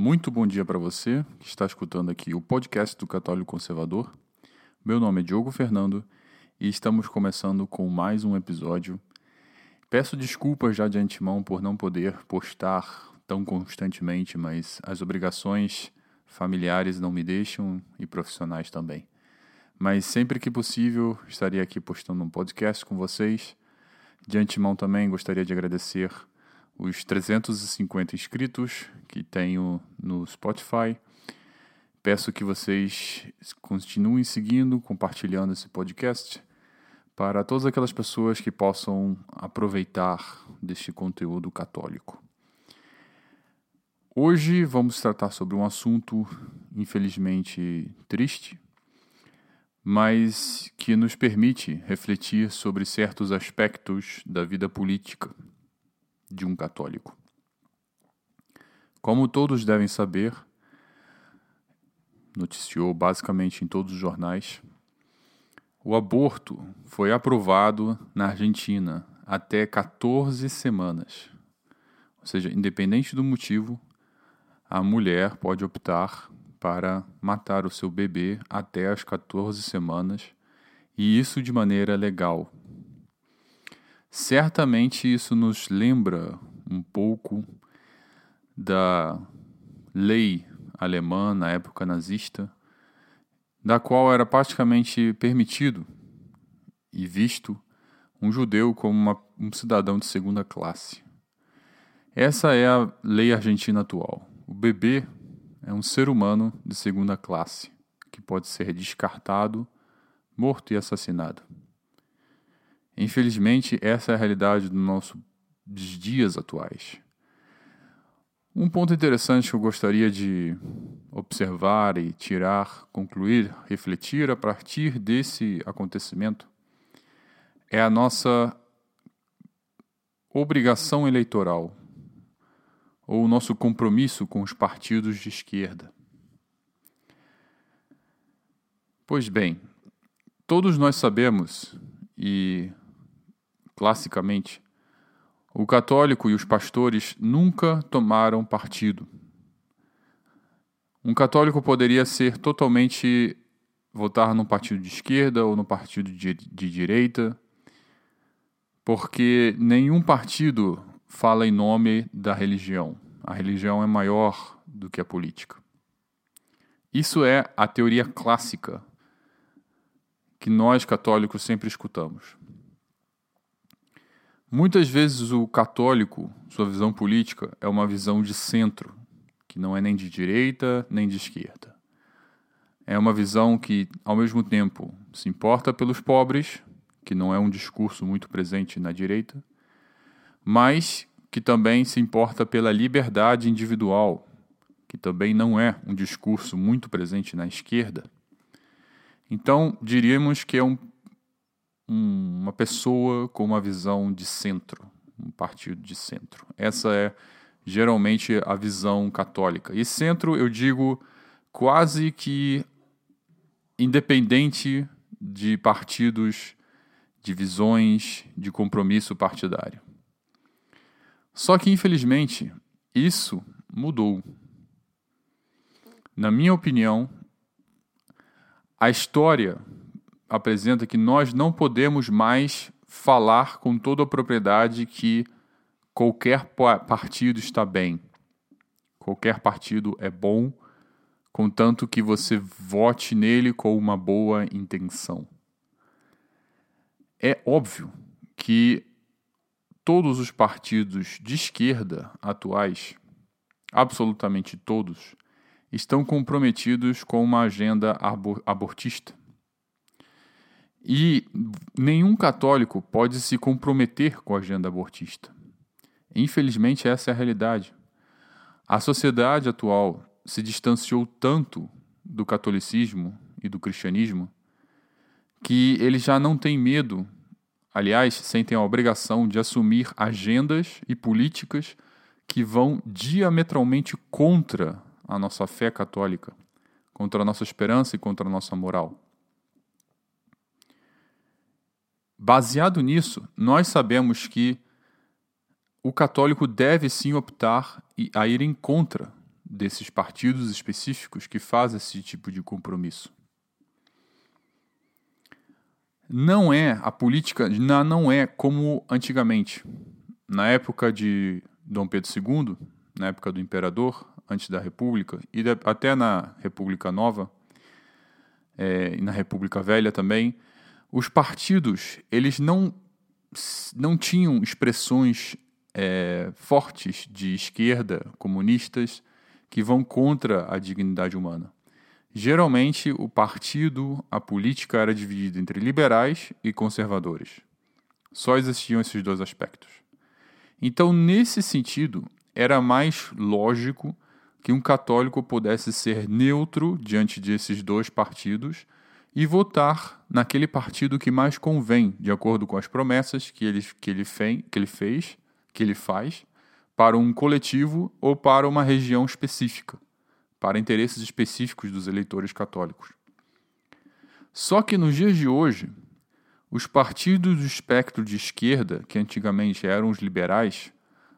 Muito bom dia para você que está escutando aqui o podcast do Católico Conservador. Meu nome é Diogo Fernando e estamos começando com mais um episódio. Peço desculpas já de antemão por não poder postar tão constantemente, mas as obrigações familiares não me deixam e profissionais também. Mas sempre que possível estarei aqui postando um podcast com vocês. De antemão também gostaria de agradecer os 350 inscritos que tenho no Spotify. Peço que vocês continuem seguindo, compartilhando esse podcast para todas aquelas pessoas que possam aproveitar deste conteúdo católico. Hoje vamos tratar sobre um assunto, infelizmente, triste, mas que nos permite refletir sobre certos aspectos da vida política de um católico. Como todos devem saber, noticiou basicamente em todos os jornais, o aborto foi aprovado na Argentina até 14 semanas. Ou seja, independente do motivo, a mulher pode optar para matar o seu bebê até as 14 semanas, e isso de maneira legal, Certamente isso nos lembra um pouco da lei alemã na época nazista, da qual era praticamente permitido e visto um judeu como uma, um cidadão de segunda classe. Essa é a lei argentina atual. O bebê é um ser humano de segunda classe que pode ser descartado, morto e assassinado. Infelizmente, essa é a realidade dos nossos dias atuais. Um ponto interessante que eu gostaria de observar e tirar, concluir, refletir a partir desse acontecimento é a nossa obrigação eleitoral ou o nosso compromisso com os partidos de esquerda. Pois bem, todos nós sabemos e classicamente, o católico e os pastores nunca tomaram partido. Um católico poderia ser totalmente votar no partido de esquerda ou no partido de, de direita, porque nenhum partido fala em nome da religião. A religião é maior do que a política. Isso é a teoria clássica que nós católicos sempre escutamos. Muitas vezes o católico, sua visão política, é uma visão de centro, que não é nem de direita nem de esquerda. É uma visão que, ao mesmo tempo, se importa pelos pobres, que não é um discurso muito presente na direita, mas que também se importa pela liberdade individual, que também não é um discurso muito presente na esquerda. Então, diríamos que é um um, uma pessoa com uma visão de centro, um partido de centro. Essa é geralmente a visão católica. E centro, eu digo quase que independente de partidos, de visões, de compromisso partidário. Só que, infelizmente, isso mudou. Na minha opinião, a história apresenta que nós não podemos mais falar com toda a propriedade que qualquer partido está bem. Qualquer partido é bom, contanto que você vote nele com uma boa intenção. É óbvio que todos os partidos de esquerda atuais, absolutamente todos, estão comprometidos com uma agenda abortista. E nenhum católico pode se comprometer com a agenda abortista. Infelizmente, essa é a realidade. A sociedade atual se distanciou tanto do catolicismo e do cristianismo que eles já não têm medo, aliás, sentem a obrigação de assumir agendas e políticas que vão diametralmente contra a nossa fé católica, contra a nossa esperança e contra a nossa moral. Baseado nisso, nós sabemos que o católico deve sim optar a ir em contra desses partidos específicos que faz esse tipo de compromisso. Não é a política, não é como antigamente. Na época de Dom Pedro II, na época do imperador, antes da República, e até na República Nova, é, e na República Velha também, os partidos eles não, não tinham expressões é, fortes de esquerda, comunistas, que vão contra a dignidade humana. Geralmente, o partido, a política era dividida entre liberais e conservadores. Só existiam esses dois aspectos. Então, nesse sentido, era mais lógico que um católico pudesse ser neutro diante desses dois partidos e votar naquele partido que mais convém, de acordo com as promessas que ele, que ele, fe, que ele fez, que ele faz, para um coletivo ou para uma região específica, para interesses específicos dos eleitores católicos. Só que nos dias de hoje, os partidos do espectro de esquerda, que antigamente eram os liberais,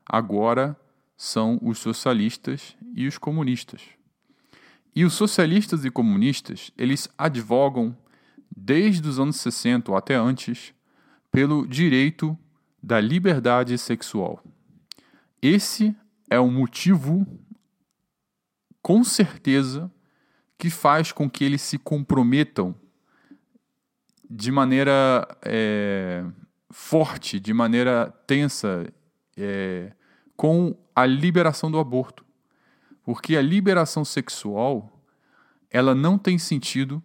agora são os socialistas e os comunistas. E os socialistas e comunistas, eles advogam desde os anos 60 ou até antes pelo direito da liberdade sexual. Esse é o motivo, com certeza, que faz com que eles se comprometam de maneira é, forte, de maneira tensa, é, com a liberação do aborto. Porque a liberação sexual, ela não tem sentido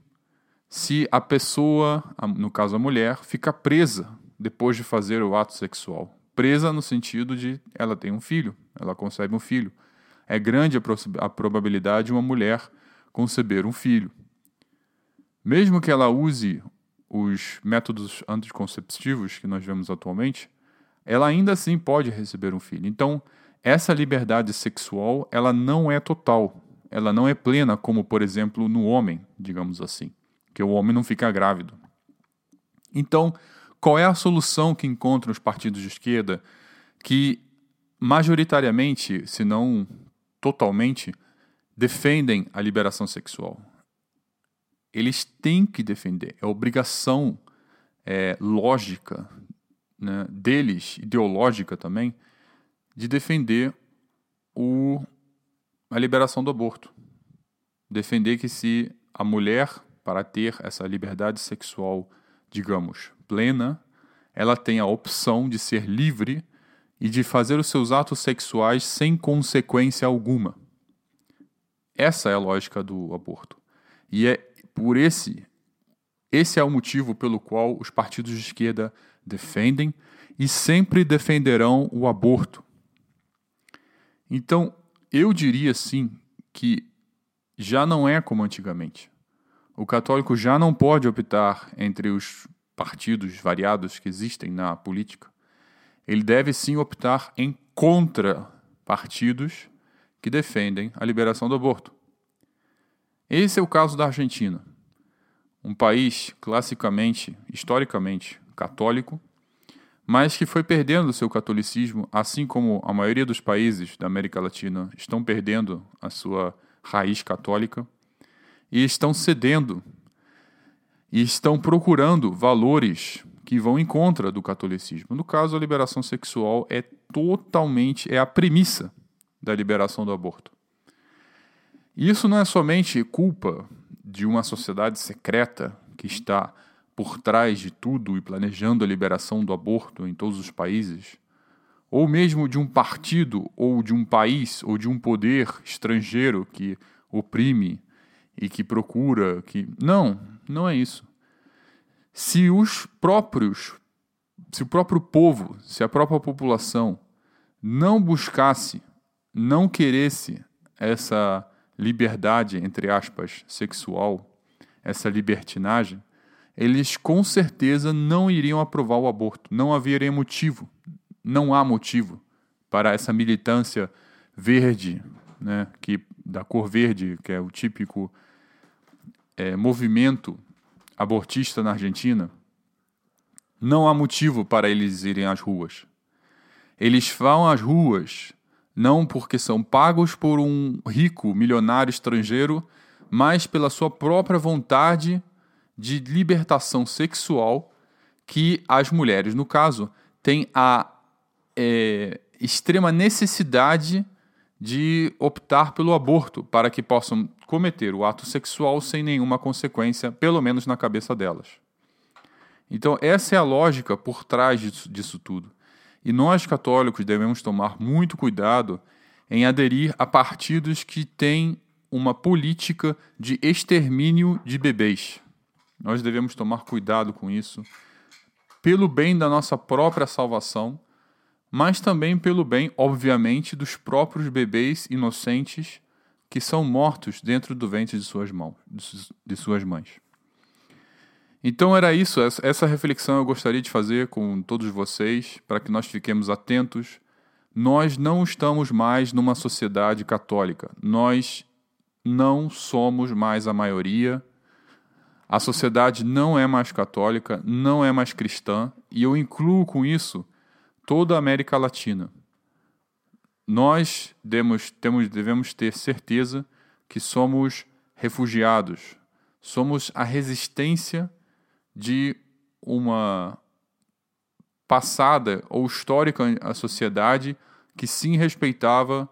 se a pessoa, no caso a mulher, fica presa depois de fazer o ato sexual. Presa no sentido de ela tem um filho, ela concebe um filho. É grande a, a probabilidade de uma mulher conceber um filho. Mesmo que ela use os métodos anticonceptivos que nós vemos atualmente, ela ainda assim pode receber um filho. Então, essa liberdade sexual, ela não é total, ela não é plena como, por exemplo, no homem, digamos assim, que o homem não fica grávido. Então, qual é a solução que encontram os partidos de esquerda que majoritariamente, se não totalmente, defendem a liberação sexual? Eles têm que defender, é obrigação é, lógica né, deles, ideológica também, de defender o, a liberação do aborto. Defender que se a mulher, para ter essa liberdade sexual, digamos, plena, ela tem a opção de ser livre e de fazer os seus atos sexuais sem consequência alguma. Essa é a lógica do aborto. E é por esse esse é o motivo pelo qual os partidos de esquerda defendem e sempre defenderão o aborto. Então, eu diria sim que já não é como antigamente. O católico já não pode optar entre os partidos variados que existem na política. Ele deve sim optar em contra partidos que defendem a liberação do aborto. Esse é o caso da Argentina, um país classicamente, historicamente católico, mas que foi perdendo seu catolicismo, assim como a maioria dos países da América Latina estão perdendo a sua raiz católica e estão cedendo e estão procurando valores que vão em contra do catolicismo. No caso, a liberação sexual é totalmente é a premissa da liberação do aborto. E isso não é somente culpa de uma sociedade secreta que está por trás de tudo e planejando a liberação do aborto em todos os países, ou mesmo de um partido, ou de um país, ou de um poder estrangeiro que oprime e que procura que. Não, não é isso. Se os próprios, se o próprio povo, se a própria população não buscasse, não queresse essa liberdade, entre aspas, sexual, essa libertinagem, eles com certeza não iriam aprovar o aborto. Não haveria motivo, não há motivo para essa militância verde, né, que da cor verde, que é o típico é, movimento abortista na Argentina. Não há motivo para eles irem às ruas. Eles vão às ruas não porque são pagos por um rico milionário estrangeiro, mas pela sua própria vontade de libertação sexual que as mulheres, no caso, têm a é, extrema necessidade de optar pelo aborto para que possam cometer o ato sexual sem nenhuma consequência, pelo menos na cabeça delas. Então, essa é a lógica por trás disso, disso tudo. E nós, católicos, devemos tomar muito cuidado em aderir a partidos que têm uma política de extermínio de bebês. Nós devemos tomar cuidado com isso, pelo bem da nossa própria salvação mas também pelo bem, obviamente, dos próprios bebês inocentes que são mortos dentro do ventre de suas mãos, de suas mães. Então era isso, essa reflexão eu gostaria de fazer com todos vocês, para que nós fiquemos atentos. Nós não estamos mais numa sociedade católica. Nós não somos mais a maioria. A sociedade não é mais católica, não é mais cristã, e eu incluo com isso toda a América Latina. Nós demos, temos, devemos ter certeza que somos refugiados, somos a resistência de uma passada ou histórica a sociedade que sim respeitava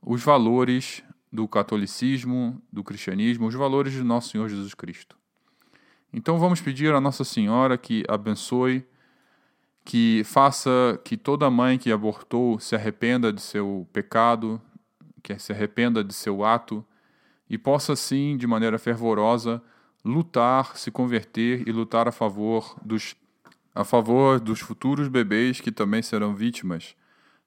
os valores do catolicismo, do cristianismo, os valores de nosso Senhor Jesus Cristo. Então vamos pedir a Nossa Senhora que abençoe que faça que toda mãe que abortou se arrependa de seu pecado, que se arrependa de seu ato e possa assim, de maneira fervorosa, lutar, se converter e lutar a favor dos a favor dos futuros bebês que também serão vítimas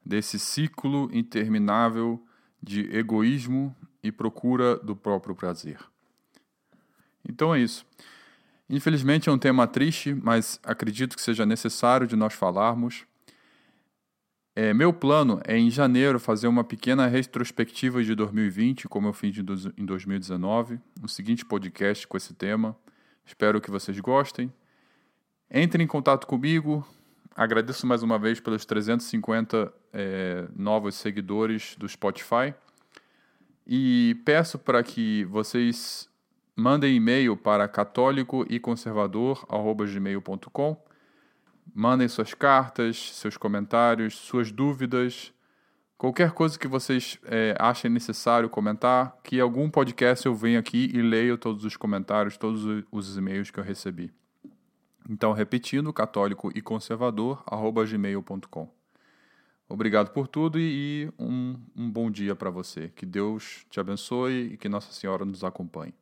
desse ciclo interminável de egoísmo e procura do próprio prazer. Então é isso. Infelizmente é um tema triste, mas acredito que seja necessário de nós falarmos. É, meu plano é em janeiro fazer uma pequena retrospectiva de 2020, como eu fiz em 2019, um seguinte podcast com esse tema. Espero que vocês gostem. Entre em contato comigo. Agradeço mais uma vez pelos 350 é, novos seguidores do Spotify. E peço para que vocês Mandem e-mail para católico e conservador@gmail.com. Mandem suas cartas, seus comentários, suas dúvidas, qualquer coisa que vocês é, achem necessário comentar, que algum podcast eu venho aqui e leio todos os comentários, todos os e-mails que eu recebi. Então, repetindo, católico e conservador, gmail.com. Obrigado por tudo e um, um bom dia para você. Que Deus te abençoe e que Nossa Senhora nos acompanhe.